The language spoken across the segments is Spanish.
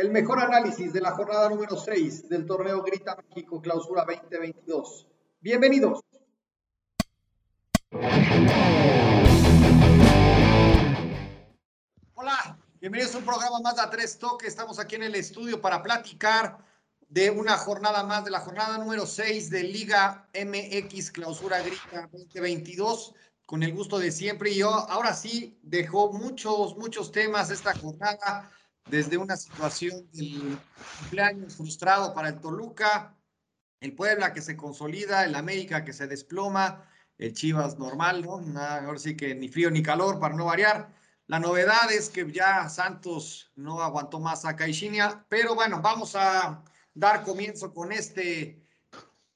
el mejor análisis de la jornada número 6 del torneo Grita México Clausura 2022. Bienvenidos. Hola, bienvenidos a un programa más de A Tres Toques. Estamos aquí en el estudio para platicar de una jornada más, de la jornada número 6 de Liga MX Clausura Grita 2022 con el gusto de siempre. Y yo ahora sí dejó muchos, muchos temas esta jornada, desde una situación del cumpleaños frustrado para el Toluca, el Puebla que se consolida, el América que se desploma, el Chivas normal, ¿no? ahora sí que ni frío ni calor para no variar. La novedad es que ya Santos no aguantó más a Caixinha, pero bueno, vamos a dar comienzo con este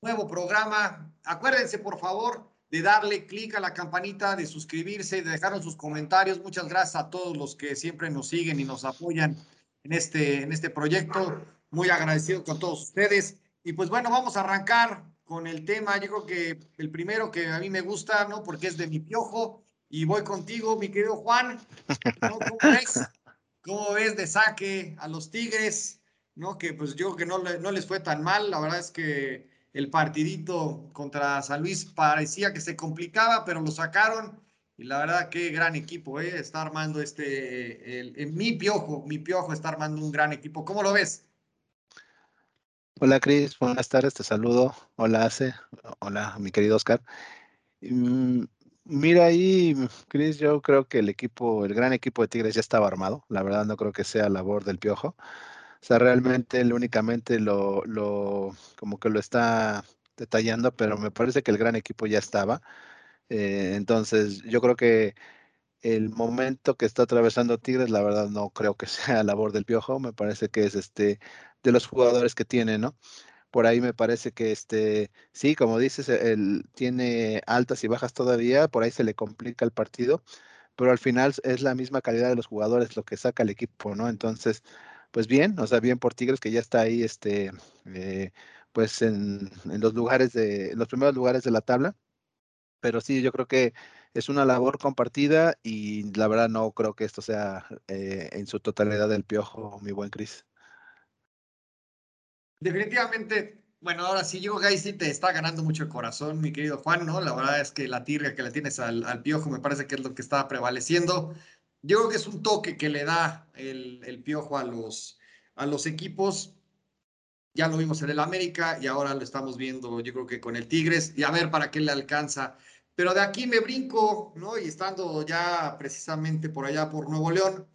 nuevo programa. Acuérdense, por favor, de darle clic a la campanita, de suscribirse, de dejarnos sus comentarios. Muchas gracias a todos los que siempre nos siguen y nos apoyan en este, en este proyecto. Muy agradecido con todos ustedes. Y pues bueno, vamos a arrancar con el tema. Yo creo que el primero que a mí me gusta, ¿no? Porque es de mi piojo. Y voy contigo, mi querido Juan. ¿Cómo ves? ¿Cómo ves de saque a los Tigres? ¿No? Que pues yo creo que no, no les fue tan mal. La verdad es que el partidito contra San Luis parecía que se complicaba, pero lo sacaron. Y la verdad, qué gran equipo, ¿eh? Está armando este, el, mi piojo, mi piojo está armando un gran equipo. ¿Cómo lo ves? Hola, Cris, buenas tardes, te saludo. Hola, Ace. Hola, mi querido Oscar. Mm, mira ahí, Cris, yo creo que el equipo, el gran equipo de Tigres ya estaba armado. La verdad, no creo que sea labor del piojo. Sea, realmente únicamente lo, lo, como que lo está detallando, pero me parece que el gran equipo ya estaba. Eh, entonces, yo creo que el momento que está atravesando Tigres, la verdad no creo que sea labor del Piojo, me parece que es este de los jugadores que tiene, ¿no? Por ahí me parece que este, sí, como dices, él tiene altas y bajas todavía, por ahí se le complica el partido, pero al final es la misma calidad de los jugadores lo que saca el equipo, ¿no? Entonces, pues bien, o sea, bien por Tigres que ya está ahí, este, eh, pues en, los lugares de, los primeros lugares de la tabla. Pero sí, yo creo que es una labor compartida y la verdad no creo que esto sea eh, en su totalidad del piojo, mi buen Cris. Definitivamente, bueno, ahora sí, yo ahí sí te está ganando mucho el corazón, mi querido Juan, ¿no? La verdad es que la tirga que le tienes al, al piojo me parece que es lo que está prevaleciendo. Yo creo que es un toque que le da el, piojo a los, a los equipos. Ya lo vimos en el América y ahora lo estamos viendo, yo creo que con el Tigres, y a ver para qué le alcanza. Pero de aquí me brinco, ¿no? Y estando ya precisamente por allá por Nuevo León,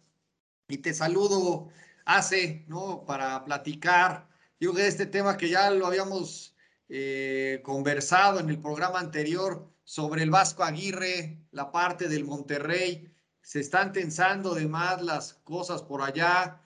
y te saludo, hace, ¿no? Para platicar, yo creo que este tema que ya lo habíamos eh, conversado en el programa anterior sobre el Vasco Aguirre, la parte del Monterrey se están tensando de más las cosas por allá.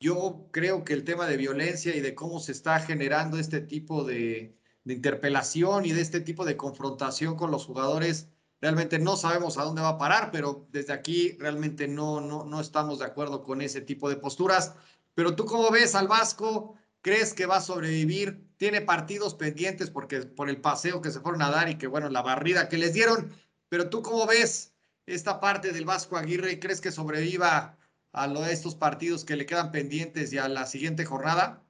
Yo creo que el tema de violencia y de cómo se está generando este tipo de, interpelación y de este tipo de confrontación con los jugadores, realmente no sabemos a dónde va a parar, pero desde aquí realmente no, no, no estamos de acuerdo con ese tipo de posturas. Pero tú cómo ves al Vasco, ¿crees que va a sobrevivir? Tiene partidos pendientes porque por el paseo que se fueron a dar y que bueno, la barrida que les dieron, pero tú cómo ves esta parte del Vasco Aguirre? ¿Crees que sobreviva a lo de estos partidos que le quedan pendientes y a la siguiente jornada?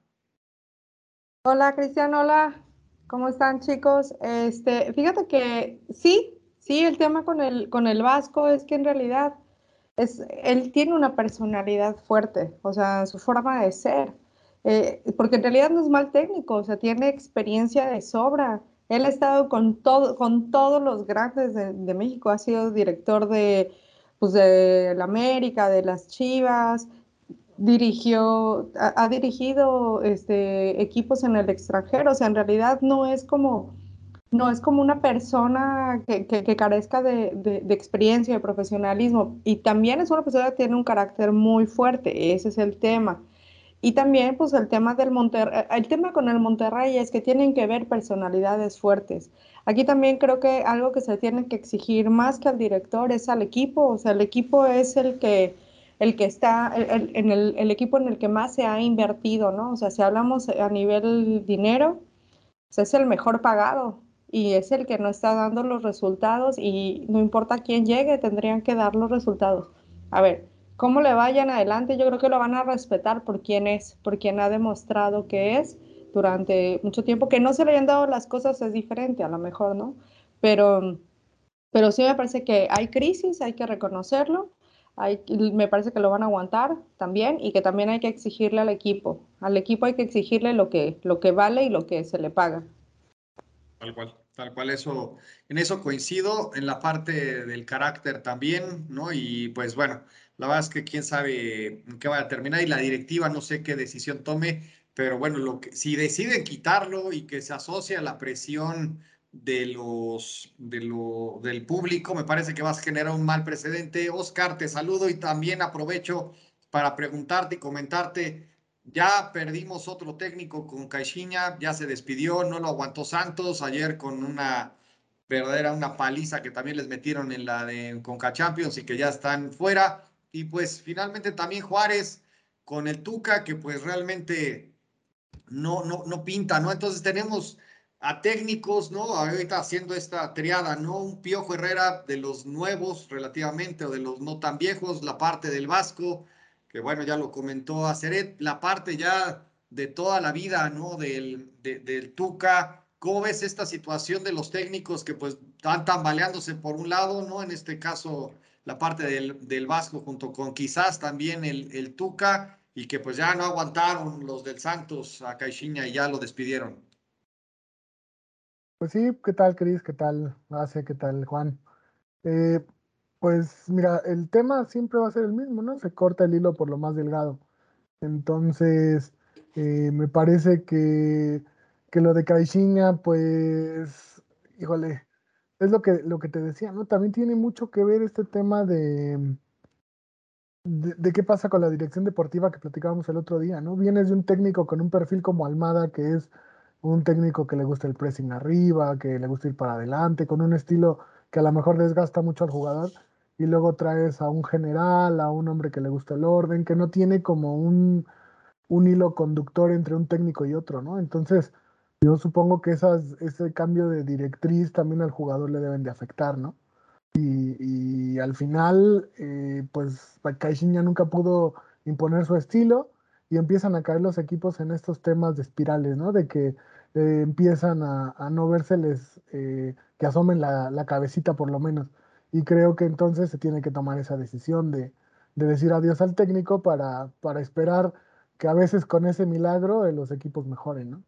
Hola Cristian, hola, ¿cómo están chicos? Este, fíjate que sí, sí, el tema con el, con el Vasco es que en realidad es, él tiene una personalidad fuerte, o sea, su forma de ser, eh, porque en realidad no es mal técnico, o sea, tiene experiencia de sobra él ha estado con, todo, con todos los grandes de, México, ha sido director de, pues de la América, de las Chivas, dirigió, ha, dirigido este, equipos en el extranjero, o sea, en realidad no es como, no es como una persona que, carezca de, de, de, experiencia, de profesionalismo, y también es una persona que tiene un carácter muy fuerte, ese es el tema. Y también, pues, el tema del Monterrey, eh, el tema con el Monterrey es que tienen que ver personalidades fuertes. Aquí también creo que algo que se tiene que exigir más que al director es al equipo, o sea, el equipo es el que, el que está, en el, el, equipo en el que más se ha invertido, ¿no? O sea, si hablamos a nivel dinero, pues es el mejor pagado y es el que no está dando los resultados y no importa quién llegue, tendrían que dar los resultados. A ver, cómo le vayan adelante, yo creo que lo van a respetar por quien es, por quien ha demostrado que es durante mucho tiempo. Que no se le hayan dado las cosas es diferente, a lo mejor, ¿no? Pero, pero sí me parece que hay crisis, hay que reconocerlo. Me parece que lo van a aguantar también y que también hay que exigirle al equipo. Al equipo hay que exigirle lo que, lo que vale y lo que se le paga. Tal cual, tal cual, eso, en eso coincido, en la parte del carácter también, ¿no? Y pues bueno, la verdad es que quién sabe en qué va a terminar y la directiva no sé qué decisión tome, pero bueno, lo que, si deciden quitarlo y que se asocia a la presión de los, de lo, del público, me parece que vas a generar un mal precedente. Oscar, te saludo y también aprovecho para preguntarte y comentarte. Ya perdimos otro técnico con Caixinha, ya se despidió, no lo aguantó Santos ayer con una verdadera, una paliza que también les metieron en la de Conca Champions y que ya están fuera. Y pues finalmente también Juárez con el Tuca, que pues realmente no, no, no pinta, ¿no? Entonces tenemos a técnicos, ¿no? Ahorita haciendo esta triada, ¿no? Un Piojo Herrera de los nuevos relativamente o de los no tan viejos, la parte del Vasco, que bueno, ya lo comentó Aceret, la parte ya de toda la vida, ¿no? Del, del Tuca. ¿Cómo ves esta situación de los técnicos que pues están tambaleándose por un lado, ¿no? En este caso, la parte del, del Vasco junto con quizás también el, el Tuca y que pues ya no aguantaron los del Santos a Caixinha y ya lo despidieron. Pues sí, ¿qué tal, Cris? ¿Qué tal, Hace? ¿Qué tal, Juan? Eh, pues mira, el tema siempre va a ser el mismo, ¿no? Se corta el hilo por lo más delgado. Entonces, eh, me parece que, que lo de Caixinha, pues, híjole, es lo que, lo que te decía, ¿no? También tiene mucho que ver este tema de, de, de, qué pasa con la dirección deportiva que platicábamos el otro día, ¿no? Vienes de un técnico con un perfil como Almada, que es un técnico que le gusta el pressing arriba, que le gusta ir para adelante, con un estilo que a lo mejor desgasta mucho al jugador, y luego traes a un general, a un hombre que le gusta el orden, que no tiene como un, un hilo conductor entre un técnico y otro, ¿no? Entonces, yo supongo que esas, ese cambio de directriz también al jugador le deben de afectar, ¿no? Y, y al final, eh, pues Caixinha nunca pudo imponer su estilo y empiezan a caer los equipos en estos temas de espirales, ¿no? De que eh, empiezan a, no vérseles eh, que asomen la, la, cabecita por lo menos. Y creo que entonces se tiene que tomar esa decisión de, de decir adiós al técnico para, para, esperar que a veces con ese milagro eh, los equipos mejoren, ¿no?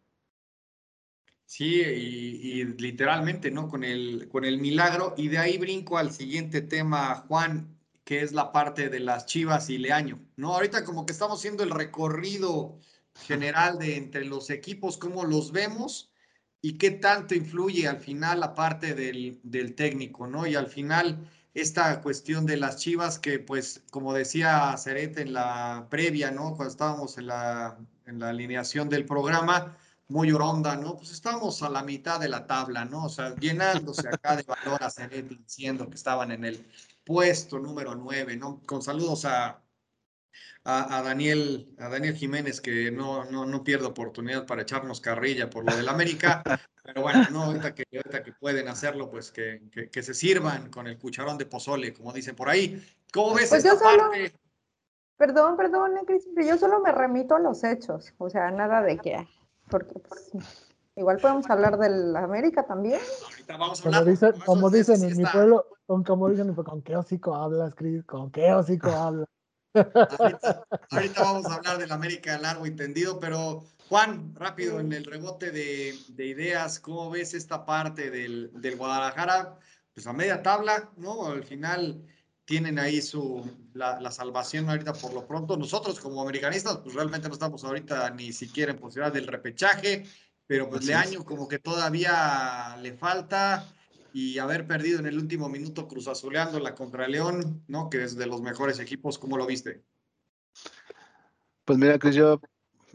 Sí, y, literalmente, ¿no? Con el, con el milagro. Y de ahí brinco al siguiente tema, Juan, que es la parte de las Chivas y Leaño, ¿no? Ahorita como que estamos haciendo el recorrido general de entre los equipos, cómo los vemos y qué tanto influye al final la parte del, del técnico, ¿no? Y al final esta cuestión de las Chivas que, pues, como decía Ceret en la previa, ¿no? Cuando estábamos en la, en la alineación del programa, muy oronda, ¿no? Pues estamos a la mitad de la tabla, ¿no? O sea, llenándose acá de valor a Ceret diciendo que estaban en el puesto número 9, ¿no? Con saludos a, a, a, Daniel, a Daniel Jiménez, que no, no, no pierde oportunidad para echarnos carrilla por lo del América, pero bueno, no, ahorita que, ahorita que pueden hacerlo, pues que, que, que, se sirvan con el cucharón de pozole, como dicen por ahí. ¿Cómo ves pues esta solo, parte? Perdón, perdón, Cris, yo solo me remito a los hechos, o sea, nada de que, porque pues, igual podemos hablar del América también. Ahorita vamos a Como hablar. dicen, eso como dicen en mi está. pueblo, con, como dicen, ¿con qué hocico hablas, Cris? ¿Con qué hocico hablas? Ahorita, ahorita vamos a hablar del América largo y tendido, pero Juan, rápido en el rebote de, de ideas, ¿cómo ves esta parte del, del Guadalajara? Pues a media tabla, ¿no? Al final tienen ahí su, la, la salvación ahorita por lo pronto. Nosotros como americanistas, pues realmente no estamos ahorita ni siquiera en posibilidad del repechaje, pero pues Así Leaño como que todavía le falta y haber perdido en el último minuto Cruz Azuleándola contra León, ¿no? Que es de los mejores equipos, ¿cómo lo viste? Pues mira, Cris, yo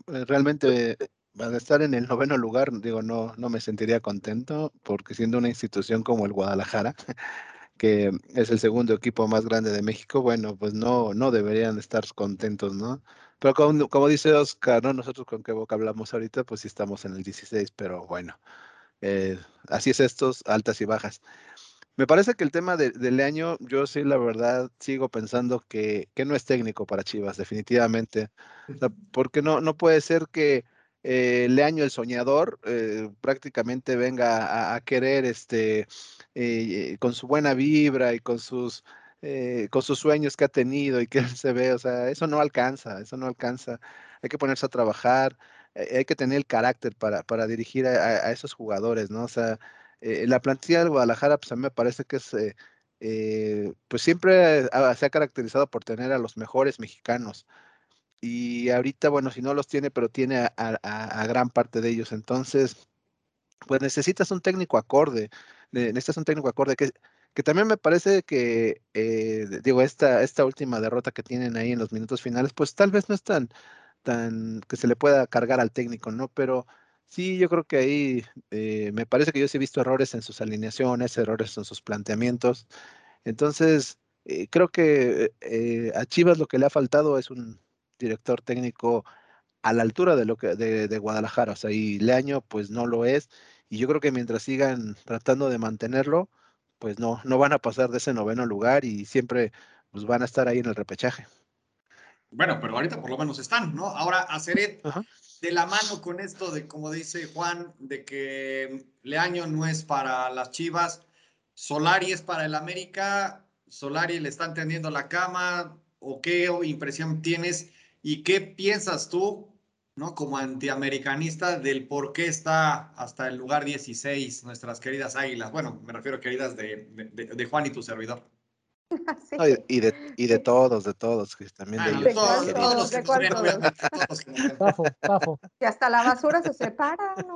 eh, realmente al estar en el noveno lugar, digo, no, no me sentiría contento porque siendo una institución como el Guadalajara, que es el segundo equipo más grande de México, bueno, pues no, no deberían estar contentos, ¿no? Pero como, como dice Oscar, ¿no? Nosotros con qué boca hablamos ahorita, pues sí estamos en el 16, pero bueno, eh, así es estos, altas y bajas. Me parece que el tema de, de Leaño, yo sí, la verdad, sigo pensando que, que no es técnico para Chivas, definitivamente. O sea, porque no, no puede ser que eh, Leaño, el soñador, eh, prácticamente venga a, querer, este, eh, con su buena vibra y con sus, eh, con sus sueños que ha tenido y que él se ve, o sea, eso no alcanza, eso no alcanza. Hay que ponerse a trabajar, hay que tener el carácter para, para dirigir a, a- esos jugadores, ¿no? O sea, la plantilla del Guadalajara, pues a mí me parece que es, pues siempre se ha caracterizado por tener a los mejores mexicanos. Y ahorita, bueno, si no los tiene, pero tiene a, gran parte de ellos. Entonces, pues necesitas un técnico acorde, ne- necesitas un técnico acorde que, que también me parece que, eh, digo, esta, esta última derrota que tienen ahí en los minutos finales, pues tal vez no es tan, tan que se le pueda cargar al técnico, ¿no? Pero sí, yo creo que ahí eh, me parece que yo sí he visto errores en sus alineaciones, errores en sus planteamientos. Entonces, eh, creo que eh, a Chivas lo que le ha faltado es un director técnico a la altura de lo que de, de Guadalajara, o sea, y Leaño pues no lo es, y yo creo que mientras sigan tratando de mantenerlo, pues no, no van a pasar de ese noveno lugar y siempre pues van a estar ahí en el repechaje. Bueno, pero ahorita por lo menos están, ¿no? Ahora, Aceret, Ajá. de la mano con esto de, como dice Juan, de que Leaño no es para las Chivas, Solari es para el América, Solari le están tendiendo la cama, o qué impresión tienes y qué piensas tú, ¿no? Como antiamericanista del por qué está hasta el lugar 16 nuestras queridas águilas. Bueno, me refiero queridas de, de, de Juan y tu servidor. Sí. No, y, de, y de todos, de todos, que también de Ah, no, ellos. de todos, ¿De de todos que ¿De todos? todos. Tafo, tafo. Y hasta la basura se separa, ¿no?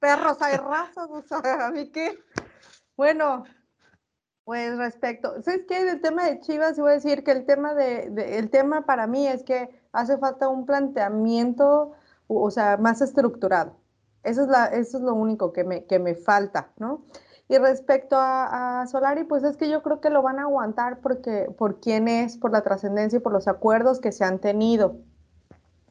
Perros hay razas, o sea, ¿a mí qué? Bueno, pues respecto, ¿sabes qué? Del tema de Chivas, iba a decir que el tema de, el tema para mí es que hace falta un planteamiento, o sea, más estructurado. Eso es la, eso es lo único que me, que me falta, ¿no? Y respecto a, a Solari, pues es que yo creo que lo van a aguantar porque, por quién es, por la trascendencia y por los acuerdos que se han tenido.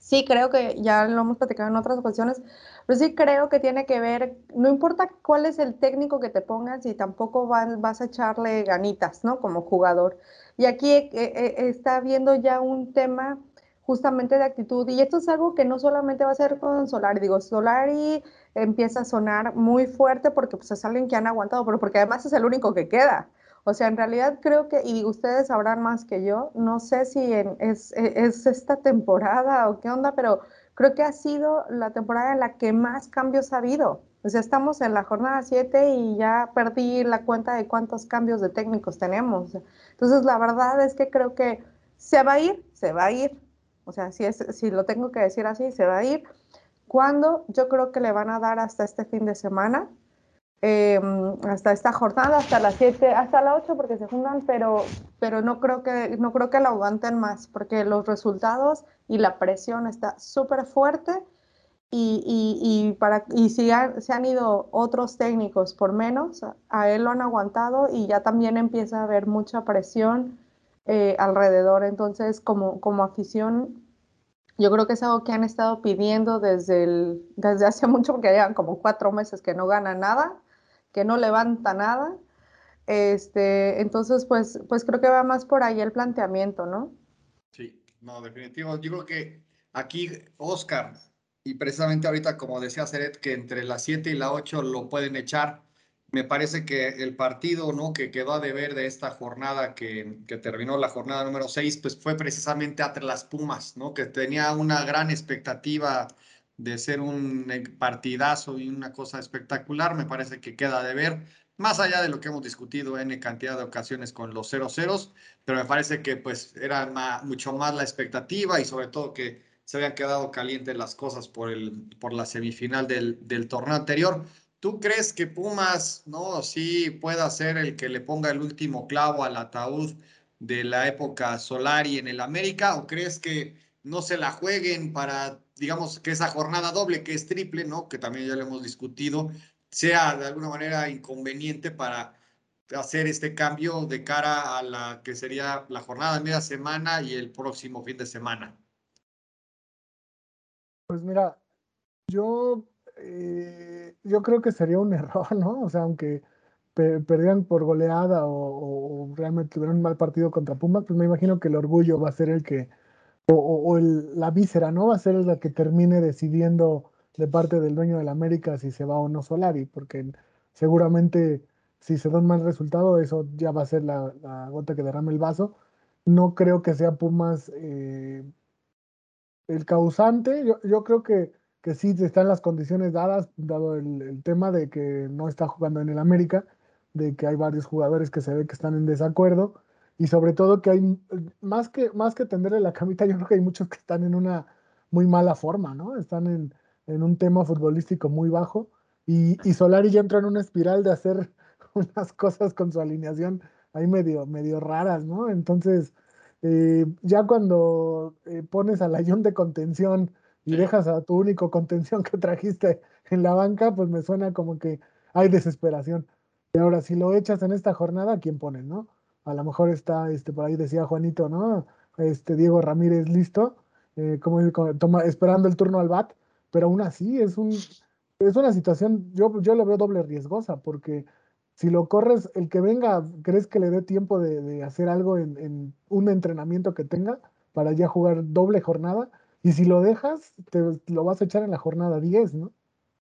Sí, creo que ya lo hemos platicado en otras ocasiones, pero sí creo que tiene que ver, no importa cuál es el técnico que te pongas y tampoco van- vas a echarle ganitas, ¿no? Como jugador. Y aquí eh, eh, está viendo ya un tema justamente de actitud y esto es algo que no solamente va a ser con Solari, digo, Solari empieza a sonar muy fuerte porque pues es alguien que han aguantado, pero porque además es el único que queda. O sea, en realidad creo que, y ustedes sabrán más que yo, no sé si en- es, es esta temporada o qué onda, pero creo que ha sido la temporada en la que más cambios ha habido. O sea, estamos en la jornada 7 y ya perdí la cuenta de cuántos cambios de técnicos tenemos. Entonces, la verdad es que creo que se va a ir, se va a ir. O sea, si, es, si lo tengo que decir así, se va a ir. ¿Cuándo? Yo creo que le van a dar hasta este fin de semana eh, hasta esta jornada, hasta las 7, hasta las 8 porque se juntan, pero, pero no, creo que, no creo que la aguanten más porque los resultados y la presión está súper fuerte y, y, y, para, y si se han ido otros técnicos por menos, a él lo han aguantado y ya también empieza a haber mucha presión eh, alrededor. Entonces, como, como afición, yo creo que es algo que han estado pidiendo desde, el, desde hace mucho, porque llevan como cuatro meses que no gana nada que no levanta nada. Este, entonces, pues, pues creo que va más por ahí el planteamiento, ¿no? Sí, no, definitivo. Yo creo que aquí Oscar, y precisamente ahorita, como decía Seret, que entre las 7 y la 8 lo pueden echar. Me parece que el partido ¿no? que quedó a deber de esta jornada, que, que terminó la jornada número 6, pues fue precisamente entre las Pumas, ¿no? que tenía una gran expectativa de ser un partidazo y una cosa espectacular. Me parece que queda de ver, más allá de lo que hemos discutido en cantidad de ocasiones con los 0-0, pero me parece que pues era mucho más la expectativa y sobre todo que se habían quedado calientes las cosas por, el, por la semifinal del, del torneo anterior. ¿Tú crees que Pumas, no, sí pueda ser el que le ponga el último clavo al ataúd de la época Solari en el América? ¿O crees que no se la jueguen para, digamos, que esa jornada doble, que es triple, ¿no? Que también ya lo hemos discutido, sea de alguna manera inconveniente para hacer este cambio de cara a la que sería la jornada de media semana y el próximo fin de semana? Pues mira, yo, eh, yo creo que sería un error, ¿no? O sea, aunque perdían por goleada o, realmente tuvieron un mal partido contra Pumas, pues me imagino que el orgullo va a ser el que, o, la víscera, ¿no? Va a ser la que termine decidiendo de parte del dueño del América si se va o no Solari, porque seguramente si se da un mal resultado, eso ya va a ser la, gota que derrame el vaso. No creo que sea Pumas eh, el causante. Yo, yo creo que, que sí están las condiciones dadas, dado el, el, tema de que no está jugando en el América, de que hay varios jugadores que se ve que están en desacuerdo y sobre todo que hay, más que, más que tenderle la camita, yo creo que hay muchos que están en una muy mala forma, ¿no? Están en, en un tema futbolístico muy bajo y, y, Solari ya entró en una espiral de hacer unas cosas con su alineación ahí medio, medio raras, ¿no? Entonces, eh, ya cuando eh, pones al ayón de contención y dejas a tu único contención que trajiste en la banca, pues me suena como que hay desesperación. Y ahora, si lo echas en esta jornada, ¿quién pones, no? A lo mejor está, este, por ahí decía Juanito, ¿no? Este Diego Ramírez listo, eh, como, esperando el turno al BAT, pero aún así es un es una situación, yo, yo lo veo doble riesgosa, porque si lo corres, el que venga, ¿crees que le dé tiempo de, hacer algo en, un entrenamiento que tenga para ya jugar doble jornada? Y si lo dejas, te lo vas a echar en la jornada 10, ¿no?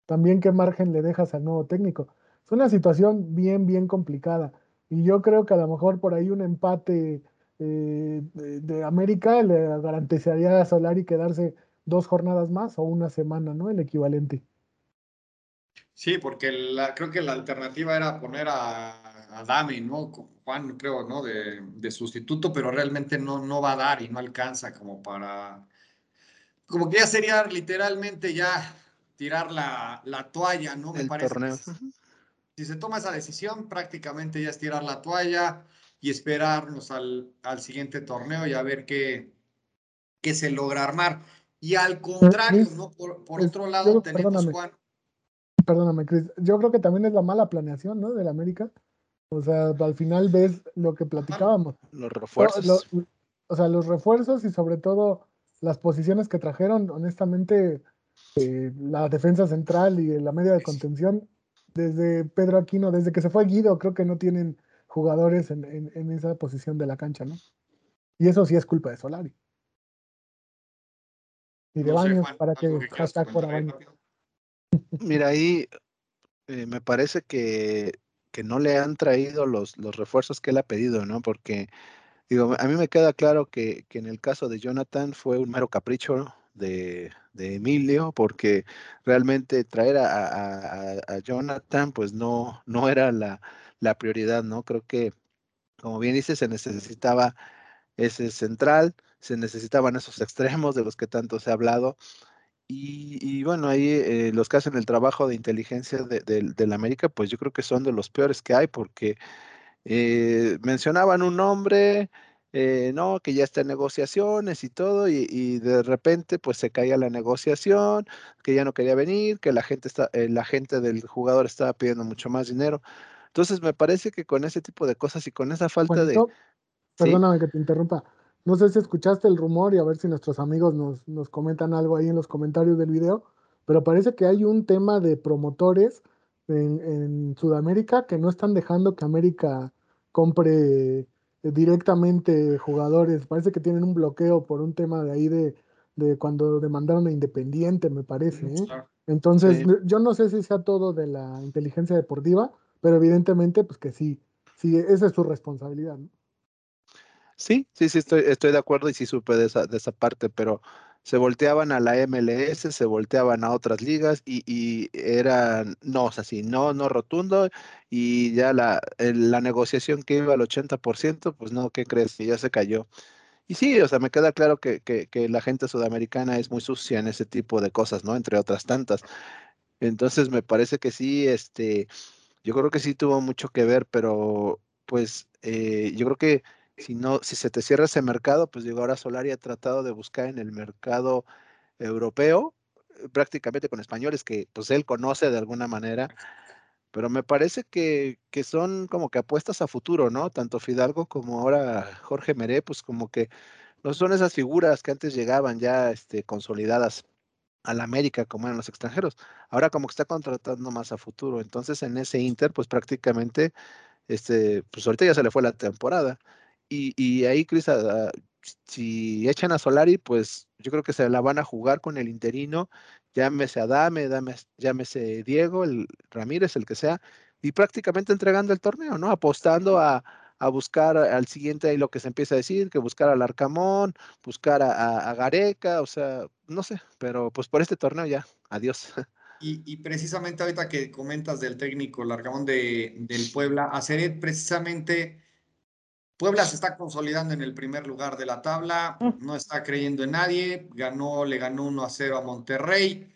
También qué margen le dejas al nuevo técnico. Es una situación bien, bien complicada. Y yo creo que a lo mejor por ahí un empate eh, de, América le garantizaría a Solari quedarse dos jornadas más o una semana, ¿no? El equivalente. Sí, porque la, creo que la alternativa era poner a, a Dami, ¿no? Juan, creo, ¿no? De, de, sustituto, pero realmente no, no va a dar y no alcanza como para... Como que ya sería literalmente ya tirar la, la toalla, ¿no? Me parece. Si se toma esa decisión, prácticamente ya es tirar la toalla y esperarnos al, al siguiente torneo y a ver qué, qué se logra armar. Y al contrario, ¿no? Por, por otro lado, tenemos, Juan, perdóname, Chris, yo creo que también es la mala planeación, ¿no? Del América. O sea, al final ves lo que platicábamos. Los refuerzos. o sea, los refuerzos y sobre todo las posiciones que trajeron, honestamente, eh, la defensa central y la media de contención, desde Pedro Aquino, desde que se fue Guido, creo que no tienen jugadores en, en, esa posición de la cancha, ¿no? Y eso sí es culpa de Solari. Y de Baños, para que hashtag por Baños. Mira, ahí eh, me parece que, que, no le han traído los, los refuerzos que él ha pedido, ¿no? Porque, digo, a mí me queda claro que, que en el caso de Jonathan fue un mero capricho de, de Emilio, porque realmente traer a, Jonathan, pues no, no era la, la prioridad, ¿no? Creo que, como bien dice, se necesitaba ese central, se necesitaban esos extremos de los que tanto se ha hablado. Y, bueno, ahí eh, los que hacen el trabajo de inteligencia de, la América, pues yo creo que son de los peores que hay, porque eh, mencionaban un nombre, eh, no, que ya está en negociaciones y todo, y, de repente pues se caía la negociación, que ya no quería venir, que la gente, está, la gente del jugador estaba pidiendo mucho más dinero. Entonces me parece que con ese tipo de cosas y con esa falta de... Perdóname que te interrumpa. No sé si escuchaste el rumor y a ver si nuestros amigos nos, nos comentan algo ahí en los comentarios del video, pero parece que hay un tema de promotores en, en Sudamérica que no están dejando que América compre eh, directamente jugadores. Parece que tienen un bloqueo por un tema de ahí de, de cuando demandaron a Independiente, me parece. ¿eh? Entonces, yo no sé si sea todo de la inteligencia deportiva, pero evidentemente, pues que sí, sí, esa es su responsabilidad. ¿no? Sí, sí, sí, estoy, estoy de acuerdo y sí supe de esa, de esa parte, pero se volteaban a la MLS, se volteaban a otras ligas y, y eran, no, o sea, sí, no, no rotundo y ya la, la negociación que iba al 80%, pues no, ¿qué crees? Y ya se cayó. Y sí, o sea, me queda claro que, que, que la gente sudamericana es muy sucia en ese tipo de cosas, ¿no? Entre otras tantas. Entonces me parece que sí, este, yo creo que sí tuvo mucho que ver, pero pues eh, yo creo que si no, si se te cierra ese mercado, pues digo, ahora Solari ha tratado de buscar en el mercado europeo, eh, prácticamente con españoles que pues él conoce de alguna manera, pero me parece que, que son como que apuestas a futuro, ¿no? Tanto Fidalgo como ahora Jorge Meré, pues como que no son esas figuras que antes llegaban ya este, consolidadas a la América como eran los extranjeros. Ahora como que está contratando más a futuro. Entonces en ese Inter, pues prácticamente, este, pues ahorita ya se le fue la temporada. Y, y ahí, Cris, si echan a Solari, pues yo creo que se la van a jugar con el interino, llámese Adame, llámese Diego, el Ramírez, el que sea, y prácticamente entregando el torneo, ¿no? Apostando a, a buscar al siguiente ahí lo que se empieza a decir, que buscar al Arcamón, buscar a, Gareca, o sea, no sé, pero pues por este torneo ya, adiós. Y, precisamente ahorita que comentas del técnico Larcamón de, del Puebla, Aceret precisamente, Puebla se está consolidando en el primer lugar de la tabla, mm. no está creyendo en nadie, ganó, le ganó 1 a 0 a Monterrey.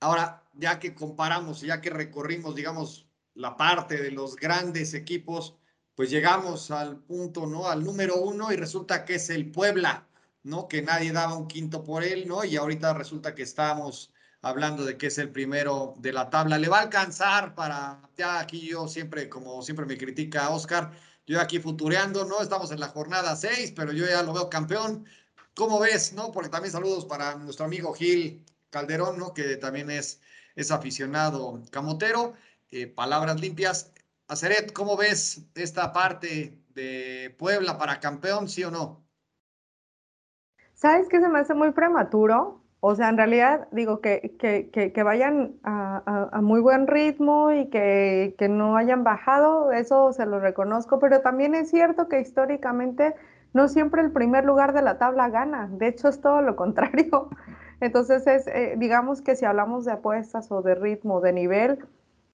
Ahora, ya que comparamos, ya que recorrimos, digamos, la parte de los grandes equipos, pues llegamos al punto, ¿no? Al número uno y resulta que es el Puebla, ¿no? Que nadie daba un quinto por él, ¿no? Y ahorita resulta que estamos hablando de que es el primero de la tabla. Le va a alcanzar para, ya aquí yo siempre, como siempre me critica Oscar, yo aquí futureando, ¿no? Estamos en la jornada seis, pero yo ya lo veo campeón. ¿Cómo ves, no? Porque también saludos para nuestro amigo Gil Calderón, ¿no? Que también es, es aficionado camotero. Eh, palabras limpias. Aceret, ¿cómo ves esta parte de Puebla para campeón, sí o no? ¿Sabes que se me hace muy prematuro? O sea, en realidad digo que, que, que, vayan a, a, muy buen ritmo y que, que, no hayan bajado, eso se lo reconozco, pero también es cierto que históricamente no siempre el primer lugar de la tabla gana, de hecho es todo lo contrario. Entonces, es, eh, digamos que si hablamos de apuestas o de ritmo, de nivel,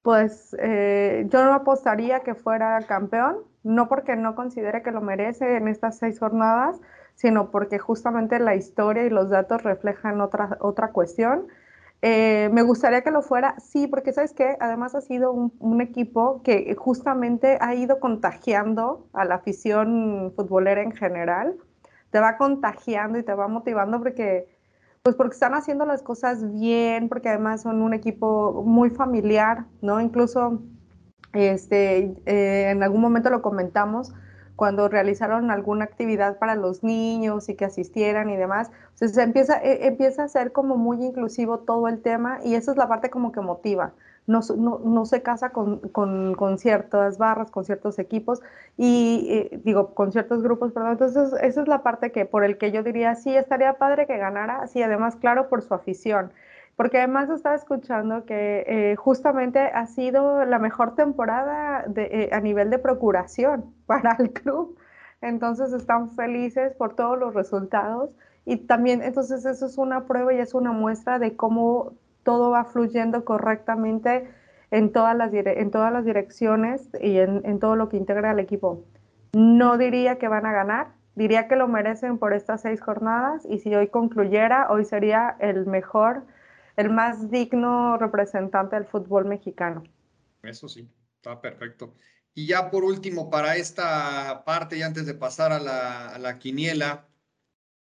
pues eh, yo no apostaría que fuera campeón, no porque no considere que lo merece en estas seis jornadas, sino porque justamente la historia y los datos reflejan otra, otra cuestión. Eh, me gustaría que lo fuera, sí, porque sabes que además ha sido un, equipo que justamente ha ido contagiando a la afición futbolera en general, te va contagiando y te va motivando porque pues porque están haciendo las cosas bien, porque además son un equipo muy familiar, ¿no? Incluso este, eh, en algún momento lo comentamos cuando realizaron alguna actividad para los niños y que asistieran y demás. Entonces empieza, e, empieza a ser como muy inclusivo todo el tema y esa es la parte como que motiva no, no, se casa con, con, ciertas barras, con ciertos equipos y eh, digo, con ciertos grupos, perdón. Entonces, esa es la parte que por el que yo diría, sí, estaría padre que ganara, sí, además, claro, por su afición. Porque además estaba escuchando que eh, justamente ha sido la mejor temporada de, eh, a nivel de procuración para el club. Entonces están felices por todos los resultados y también entonces eso es una prueba y es una muestra de cómo todo va fluyendo correctamente en todas las, en todas las direcciones y en, todo lo que integra el equipo. No diría que van a ganar, diría que lo merecen por estas seis jornadas y si hoy concluyera, hoy sería el mejor, el más digno representante del fútbol mexicano. Eso sí, está perfecto. Y ya por último, para esta parte y antes de pasar a la, a la quiniela,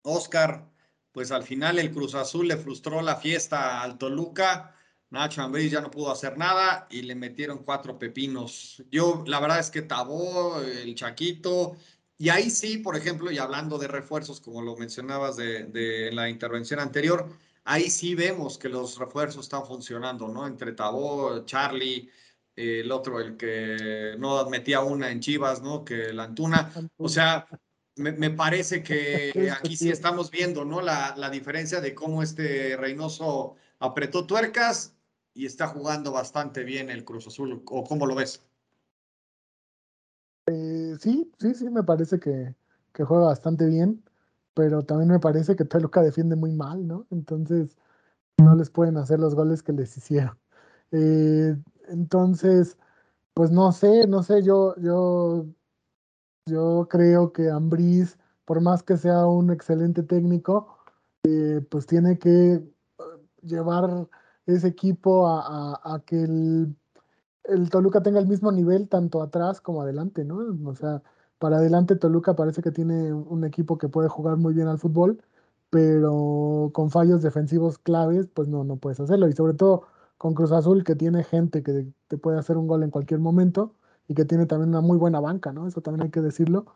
Oscar, pues al final el Cruz Azul le frustró la fiesta al Toluca. Nacho Ambriz ya no pudo hacer nada y le metieron cuatro pepinos. Yo, la verdad es que Tabó, el Chaquito, y ahí sí, por ejemplo, y hablando de refuerzos, como lo mencionabas de, la intervención anterior, ahí sí vemos que los refuerzos están funcionando, ¿no? Entre Tabó, Charlie, el otro, el que no metía una en Chivas, ¿no? Que la Antuna. O sea, me, parece que aquí sí estamos viendo, ¿no? La, la, diferencia de cómo este Reynoso apretó tuercas y está jugando bastante bien el Cruz Azul, ¿o cómo lo ves? Eh, sí, sí, sí, me parece que, que, juega bastante bien, pero también me parece que Toluca defiende muy mal, ¿no? Entonces no les pueden hacer los goles que les hicieron. Eh, entonces, pues no sé, no sé, yo, yo yo creo que Ambriz, por más que sea un excelente técnico, eh, pues tiene que eh, llevar ese equipo a, que el, Toluca tenga el mismo nivel tanto atrás como adelante, ¿no? O sea, para adelante Toluca parece que tiene un equipo que puede jugar muy bien al fútbol, pero con fallos defensivos claves, pues no, no puedes hacerlo. Y sobre todo con Cruz Azul, que tiene gente que te puede hacer un gol en cualquier momento y que tiene también una muy buena banca, ¿no? Eso también hay que decirlo.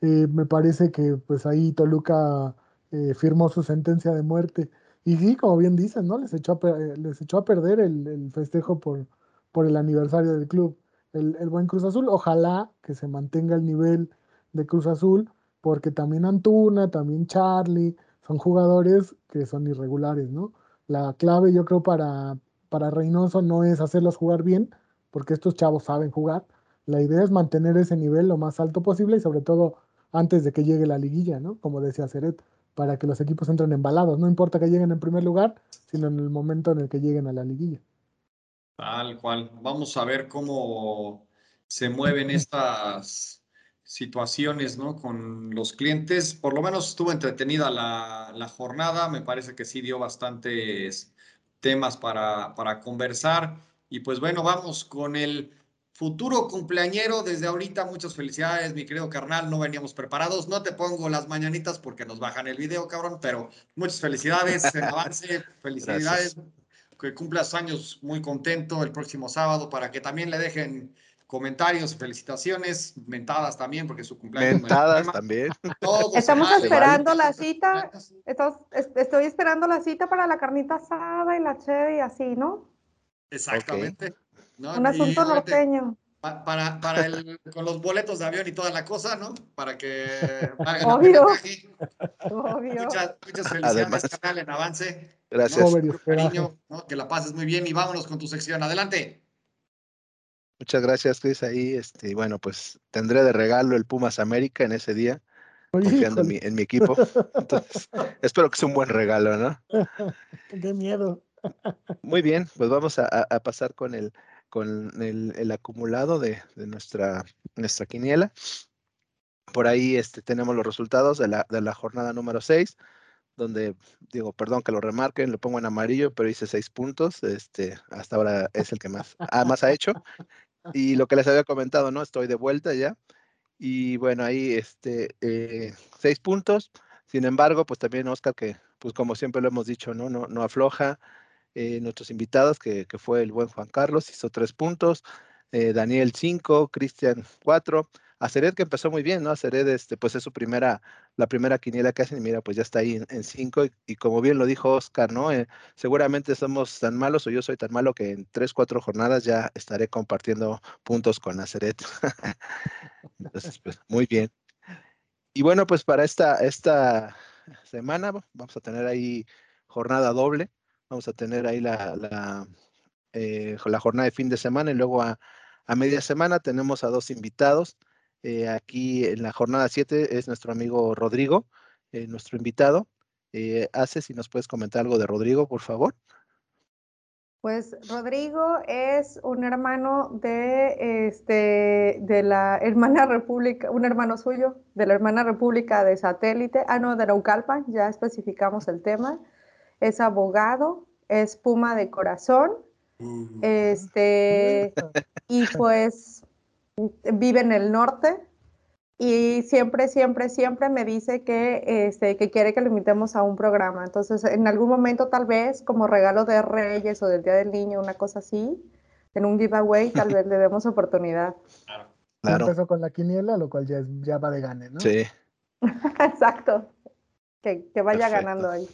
Eh, me parece que pues ahí Toluca eh, firmó su sentencia de muerte. Y sí, como bien dicen, ¿no? Les echó a, les echó a perder el, festejo por, por el aniversario del club. El, el, buen Cruz Azul, ojalá que se mantenga el nivel de Cruz Azul, porque también Antuna, también Charlie, son jugadores que son irregulares, ¿no? La clave yo creo para, para Reynoso no es hacerlos jugar bien, porque estos chavos saben jugar. La idea es mantener ese nivel lo más alto posible y sobre todo antes de que llegue la liguilla, ¿no? Como decía Ceret, para que los equipos entren embalados. No importa que lleguen en primer lugar, sino en el momento en el que lleguen a la liguilla. Tal cual. Vamos a ver cómo se mueven estas situaciones, ¿no? Con los clientes. Por lo menos estuvo entretenida la, la jornada. Me parece que sí dio bastantes temas para, para conversar. Y pues bueno, vamos con el futuro cumpleañero. Desde ahorita, muchas felicidades, mi querido carnal. No veníamos preparados. No te pongo las mañanitas porque nos bajan el video, cabrón, pero muchas felicidades en avance. Felicidades. Que cumplas años muy contento el próximo sábado para que también le dejen comentarios, felicitaciones, mentadas también, porque su cumpleaños. Mentadas también. Estamos esperando la cita. Estoy esperando la cita para la carnita asada y la cheve y así, ¿no? Exactamente. Un asunto norteño. Para, para el, con los boletos de avión y toda la cosa, ¿no? Para que Obvio. Obvio. Muchas, muchas felicidades, canal, en avance. Gracias. Cariño, ¿no? Que la pases muy bien y vámonos con tu sección. Adelante. Muchas gracias, Chris. Ahí, este, bueno, pues tendré de regalo el Pumas América en ese día, confiando en mi, en mi, equipo. Entonces, espero que sea un buen regalo, ¿no? Qué miedo. Muy bien, pues vamos a, a pasar con el, con el, acumulado de, nuestra, nuestra quiniela. Por ahí este, tenemos los resultados de la, de la jornada número 6 donde digo, perdón que lo remarquen, lo pongo en amarillo, pero hice seis puntos, este, hasta ahora es el que más, ah, más ha hecho. Y lo que les había comentado, ¿no? Estoy de vuelta ya. Y bueno, ahí este, eh, seis puntos. Sin embargo, pues también Oscar, que pues como siempre lo hemos dicho, ¿no? No, no afloja. Eh, nuestros invitados, que, que, fue el buen Juan Carlos, hizo tres puntos. Eh, Daniel cinco, Cristian cuatro. Acered que empezó muy bien, ¿no? Acered, este, pues es su primera, la primera quiniela que hacen y mira, pues ya está ahí en, cinco y, como bien lo dijo Oscar, ¿no? Eh, seguramente somos tan malos o yo soy tan malo que en tres, cuatro jornadas ya estaré compartiendo puntos con Acered. Entonces, pues muy bien. Y bueno, pues para esta, esta semana vamos a tener ahí jornada doble, vamos a tener ahí la, la, eh, la jornada de fin de semana y luego a, a media semana tenemos a dos invitados. Eh, aquí en la jornada 7 es nuestro amigo Rodrigo, eh, nuestro invitado. Hace, si nos puedes comentar algo de Rodrigo, por favor. Pues Rodrigo es un hermano de, este, de la hermana república, un hermano suyo de la hermana república de satélite, ah no, de Naucalpan, ya especificamos el tema. Es abogado, es puma de corazón, mm. este, y pues vive en el norte y siempre, siempre, siempre me dice que, este, que quiere que lo invitemos a un programa. Entonces, en algún momento, tal vez, como regalo de Reyes o del Día del Niño, una cosa así, en un giveaway, tal vez le demos oportunidad. Claro. claro. Empezó con la quiniela, lo cual ya, ya va de gane, ¿no? Sí. Exacto. Que, que vaya ganando ahí.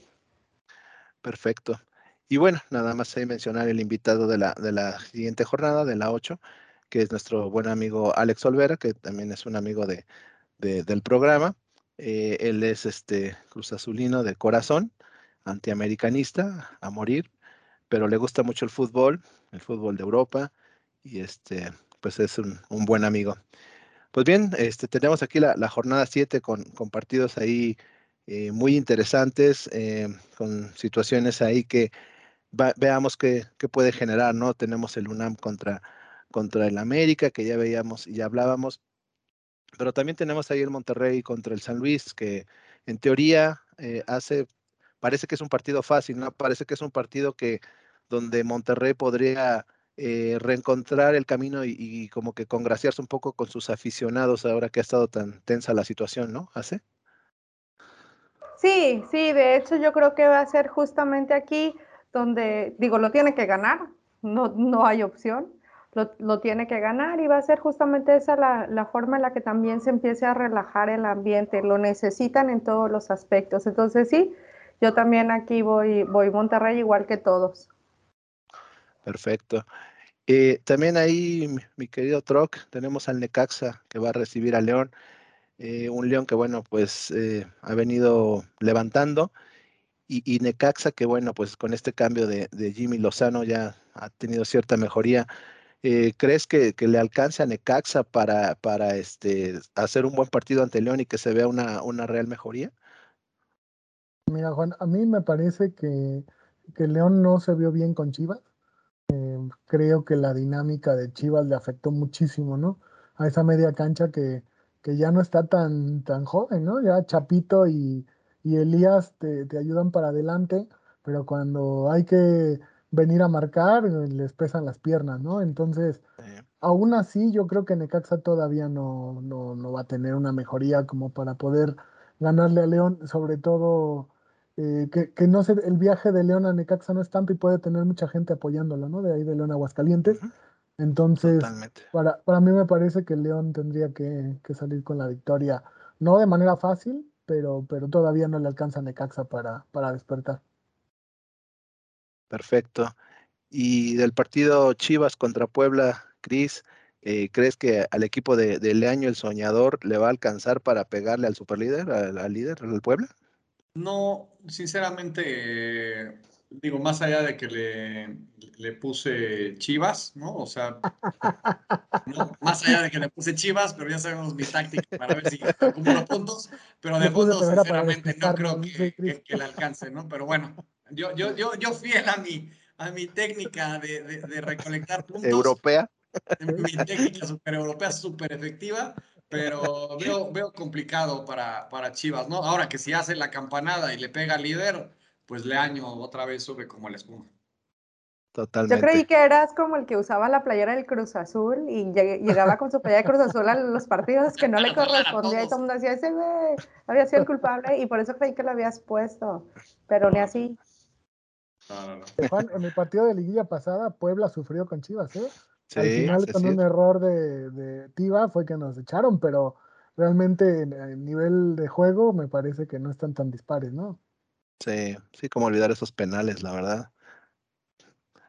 Perfecto. Y bueno, nada más hay mencionar el invitado de la, de la siguiente jornada, de la 8, que es nuestro buen amigo Alex Olvera, que también es un amigo de, del programa. Eh, él es este Cruz Azulino de corazón, antiamericanista a morir, pero le gusta mucho el fútbol, el fútbol de Europa, y este, pues es un, buen amigo. Pues bien, este, tenemos aquí la, jornada 7 con, con, partidos ahí eh, muy interesantes, eh, con situaciones ahí que veamos qué, puede generar, ¿no? Tenemos el UNAM contra contra el América, que ya veíamos y ya hablábamos, pero también tenemos ahí el Monterrey contra el San Luis, que en teoría eh, hace, parece que es un partido fácil, ¿no? Parece que es un partido que donde Monterrey podría reencontrar el camino y, como que congraciarse un poco con sus aficionados ahora que ha estado tan tensa la situación, ¿no? ¿Hace? Sí, sí, de hecho yo creo que va a ser justamente aquí donde, digo, lo tiene que ganar, no, no hay opción lo, tiene que ganar y va a ser justamente esa la, forma en la que también se empiece a relajar el ambiente. Lo necesitan en todos los aspectos. Entonces sí, yo también aquí voy, voy Monterrey igual que todos. Perfecto. Eh, también ahí, mi, querido Troc, tenemos al Necaxa que va a recibir a León. Eh, un León que, bueno, pues eh, ha venido levantando. Y, Necaxa que, bueno, pues con este cambio de, Jimmy Lozano ya ha tenido cierta mejoría. ¿Crees que, le alcance a Necaxa para, para este, hacer un buen partido ante León y que se vea una, una real mejoría? Mira, Juan, a mí me parece que, que León no se vio bien con Chivas creo que la dinámica de Chivas le afectó muchísimo, ¿no? A esa media cancha que, que ya no está tan, tan joven, ¿no? Ya Chapito y, Elías te, ayudan para adelante, pero cuando hay que venir a marcar, les pesan las piernas, ¿no? Entonces, aún así, yo creo que Necaxa todavía no, no, no va a tener una mejoría como para poder ganarle a León, sobre todo eh, que, no sé, el viaje de León a Necaxa no es tanto y puede tener mucha gente apoyándolo, ¿no? De ahí de León a Aguascalientes. Entonces, para, para, mí me parece que León tendría que, salir con la victoria, no de manera fácil, pero, pero todavía no le alcanza a Necaxa para, para despertar. Perfecto. Y del partido Chivas contra Puebla, Cris, eh, ¿crees que al equipo de, de, Leaño, el soñador, le va a alcanzar para pegarle al superlíder, al, al líder, al Puebla? No, sinceramente, digo, más allá de que le, le puse Chivas, ¿no? O sea, más allá de que le puse Chivas, pero ya sabemos mi táctica para ver si acumulo puntos, pero de fondo, sinceramente, no creo que, que, le alcance, ¿no? Pero bueno, yo, yo, yo, yo fiel a mi, a mi técnica de, de, de recolectar puntos. Europea. Mi técnica super europea, súper efectiva pero veo, veo complicado para, para Chivas, ¿no? Ahora que si hace la campanada y le pega al líder, pues Leaño otra vez sube como el espuma. Totalmente. Yo creí que eras como el que usaba la playera del Cruz Azul y llegaba con su playera de Cruz Azul a los partidos que no le correspondía y todo el mundo decía, ese güey había sido el culpable y por eso creí que lo habías puesto, pero ni así. en el partido de liguilla pasada, Puebla sufrió con Chivas, ¿eh? Al final, con un error de, de Tiva, fue que nos echaron, pero realmente en, nivel de juego me parece que no están tan dispares, ¿no? Sí, sí, como olvidar esos penales, la verdad.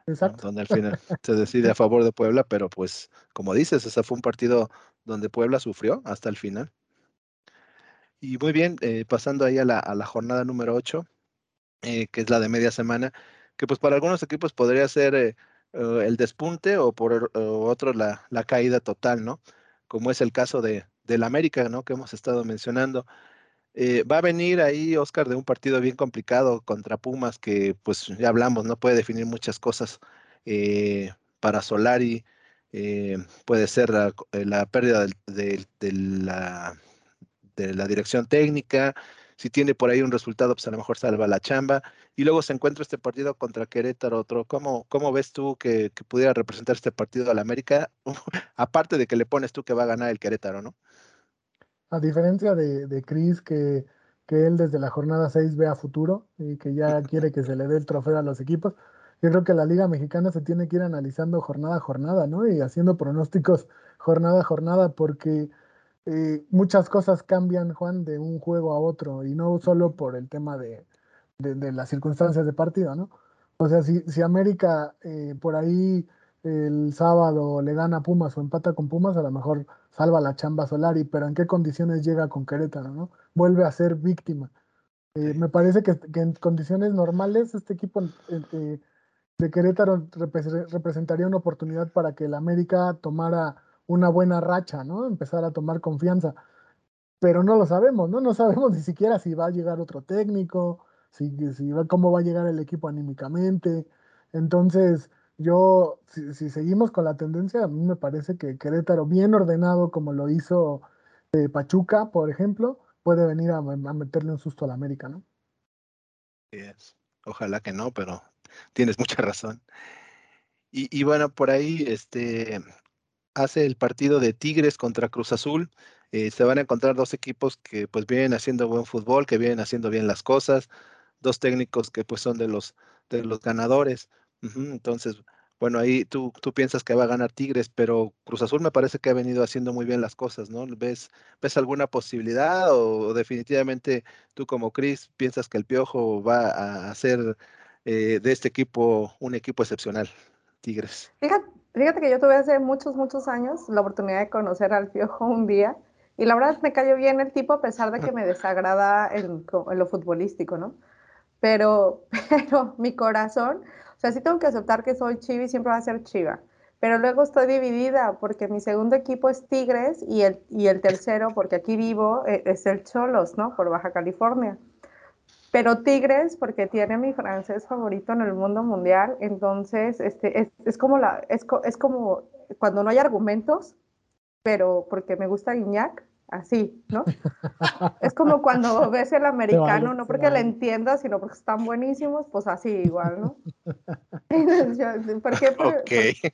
Exacto. Donde al final se decide a favor de Puebla, pero pues, como dices, ese fue un partido donde Puebla sufrió hasta el final. Y muy bien, eh, pasando ahí a la, a la jornada número 8, eh, que es la de media semana, que pues para algunos equipos podría ser eh, el despunte o por otro la, la, caída total, ¿no? Como es el caso de, del América, ¿no? Que hemos estado mencionando. Eh, va a venir ahí, Oscar, de un partido bien complicado contra Pumas, que pues ya hablamos, no puede definir muchas cosas eh, para Solari. puede ser la, pérdida de, la, dirección técnica, si tiene por ahí un resultado, pues a lo mejor salva la chamba. Y luego se encuentra este partido contra Querétaro, otro. ¿Cómo, cómo ves tú que, pudiera representar este partido a la América? Aparte de que le pones tú que va a ganar el Querétaro, ¿no? A diferencia de, de Cris, que, que él desde la jornada 6 ve a futuro y que ya quiere que se le dé el trofeo a los equipos, yo creo que la Liga Mexicana se tiene que ir analizando jornada a jornada, ¿no? Y haciendo pronósticos jornada a jornada, porque eh, muchas cosas cambian, Juan, de un juego a otro, y no solo por el tema de, las circunstancias de partido, ¿no? O sea, si, si América eh, por ahí el sábado le gana a Pumas o empata con Pumas, a lo mejor salva la chamba Solari, pero ¿en qué condiciones llega con Querétaro, no? Vuelve a ser víctima. Eh, me parece que, en condiciones normales este equipo de Querétaro representaría una oportunidad para que el América tomara una buena racha, ¿no? Empezar a tomar confianza. Pero no lo sabemos, ¿no? No sabemos ni siquiera si va a llegar otro técnico, si, si va, cómo va a llegar el equipo anímicamente. Entonces, yo, si, seguimos con la tendencia, a mí me parece que Querétaro, bien ordenado como lo hizo eh, Pachuca, por ejemplo, puede venir a, meterle un susto a la América, ¿no? Ojalá que no, pero tienes mucha razón. Y, y, bueno, por ahí, este, hace el partido de Tigres contra Cruz Azul. Eh, se van a encontrar dos equipos que pues vienen haciendo buen fútbol, que vienen haciendo bien las cosas, dos técnicos que pues son de los, de los ganadores. Entonces bueno, ahí tú, tú piensas que va a ganar Tigres, pero Cruz Azul me parece que ha venido haciendo muy bien las cosas, ¿no? ¿Ves, ves alguna posibilidad o, definitivamente tú como Cris piensas que el Piojo va a hacer eh, de este equipo un equipo excepcional, Tigres? Fíjate, fíjate que yo tuve hace muchos, muchos años la oportunidad de conocer al Piojo un día y la verdad me cayó bien el tipo a pesar de que me desagrada en, en lo futbolístico, ¿no? Pero, pero mi corazón o sea, sí tengo que aceptar que soy chiva y siempre va a ser chiva. Pero luego estoy dividida porque mi segundo equipo es Tigres y el, y el tercero, porque aquí vivo, e, es el Cholos, ¿no? Por Baja California. Pero Tigres, porque tiene mi francés favorito en el mundo mundial, entonces este, es, es como, la, es, es como cuando no hay argumentos, pero porque me gusta Guiñac, así, ¿no? es como cuando ves el americano, no porque le entiendas, sino porque están buenísimos, pues así igual, ¿no? ¿Por qué por,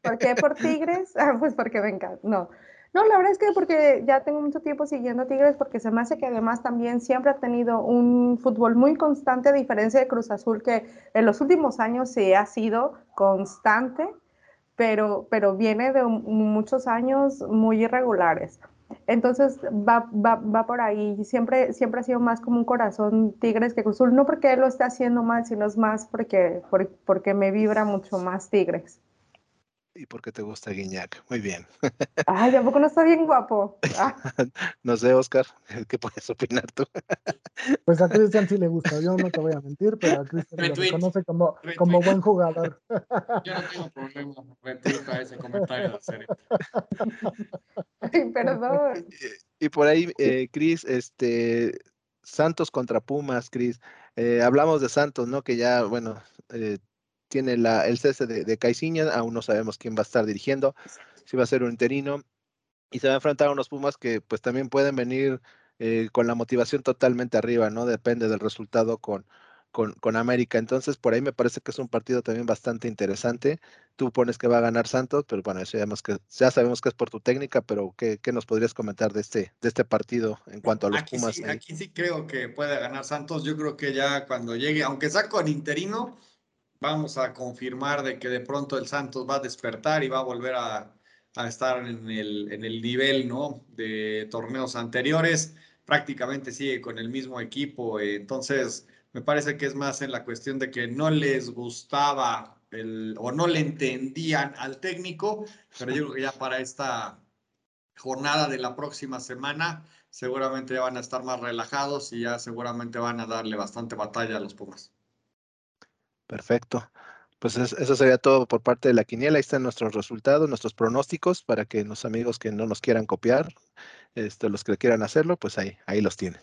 por, qué por Tigres? Ah, pues porque me encanta, no. No, la verdad es que porque ya tengo mucho tiempo siguiendo Tigres, porque se me hace que además también siempre ha tenido un fútbol muy constante, a diferencia de Cruz Azul, que en los últimos años sí ha sido constante, pero, pero viene de muchos años muy irregulares. Entonces va, va, va, por ahí. Siempre, siempre ha sido más como un corazón Tigres que Cruzul. No porque él lo esté haciendo mal, sino es más porque, porque me vibra mucho más Tigres. Y porque te gusta Guiñac. Muy bien. Ay, ¿a poco no está bien guapo? Ah. no sé, Oscar, ¿qué puedes opinar tú? pues a Cristian sí le gusta, yo no te voy a mentir, pero a Cristian lo reconoce como, como buen jugador. Yo no tengo problema, retweet ese comentario. Ay, perdón. Y, por ahí, eh, Cris, este, Santos contra Pumas, Cris. Eh, hablamos de Santos, ¿no? Que ya, bueno, eh, tiene la, el cese de, de aún no sabemos quién va a estar dirigiendo, si va a ser un interino, y se va a enfrentar a unos Pumas que pues también pueden venir eh, con la motivación totalmente arriba, ¿no? Depende del resultado con, con, con, América. Entonces, por ahí me parece que es un partido también bastante interesante. Tú pones que va a ganar Santos, pero bueno, eso ya, que, ya sabemos que es por tu técnica, pero ¿qué, ¿qué, nos podrías comentar de este, de este partido en cuanto a los Pumas? Sí, aquí sí creo que puede ganar Santos. Yo creo que ya cuando llegue, aunque sea con interino, vamos a confirmar de que de pronto el Santos va a despertar y va a volver a, estar en el, en el nivel ¿no? de torneos anteriores. Prácticamente sigue con el mismo equipo. entonces, me parece que es más en la cuestión de que no les gustaba el, o no le entendían al técnico, pero yo creo que ya para esta jornada de la próxima semana seguramente ya van a estar más relajados y ya seguramente van a darle bastante batalla a los Pumas. Perfecto. Pues eso sería todo por parte de la quiniela. Ahí están nuestros resultados, nuestros pronósticos para que los amigos que no nos quieran copiar, este, los que quieran hacerlo, pues ahí, ahí los tienen.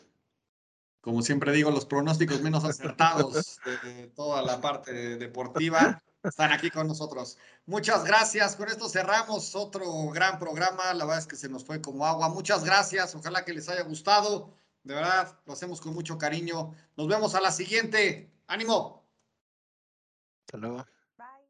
Como siempre digo, los pronósticos menos acertados de toda la parte deportiva están aquí con nosotros. Muchas gracias. Con esto cerramos otro gran programa. La verdad es que se nos fue como agua. Muchas gracias. Ojalá que les haya gustado. De verdad, lo hacemos con mucho cariño. Nos vemos a la siguiente. ¡Ánimo! Hasta luego. Bye.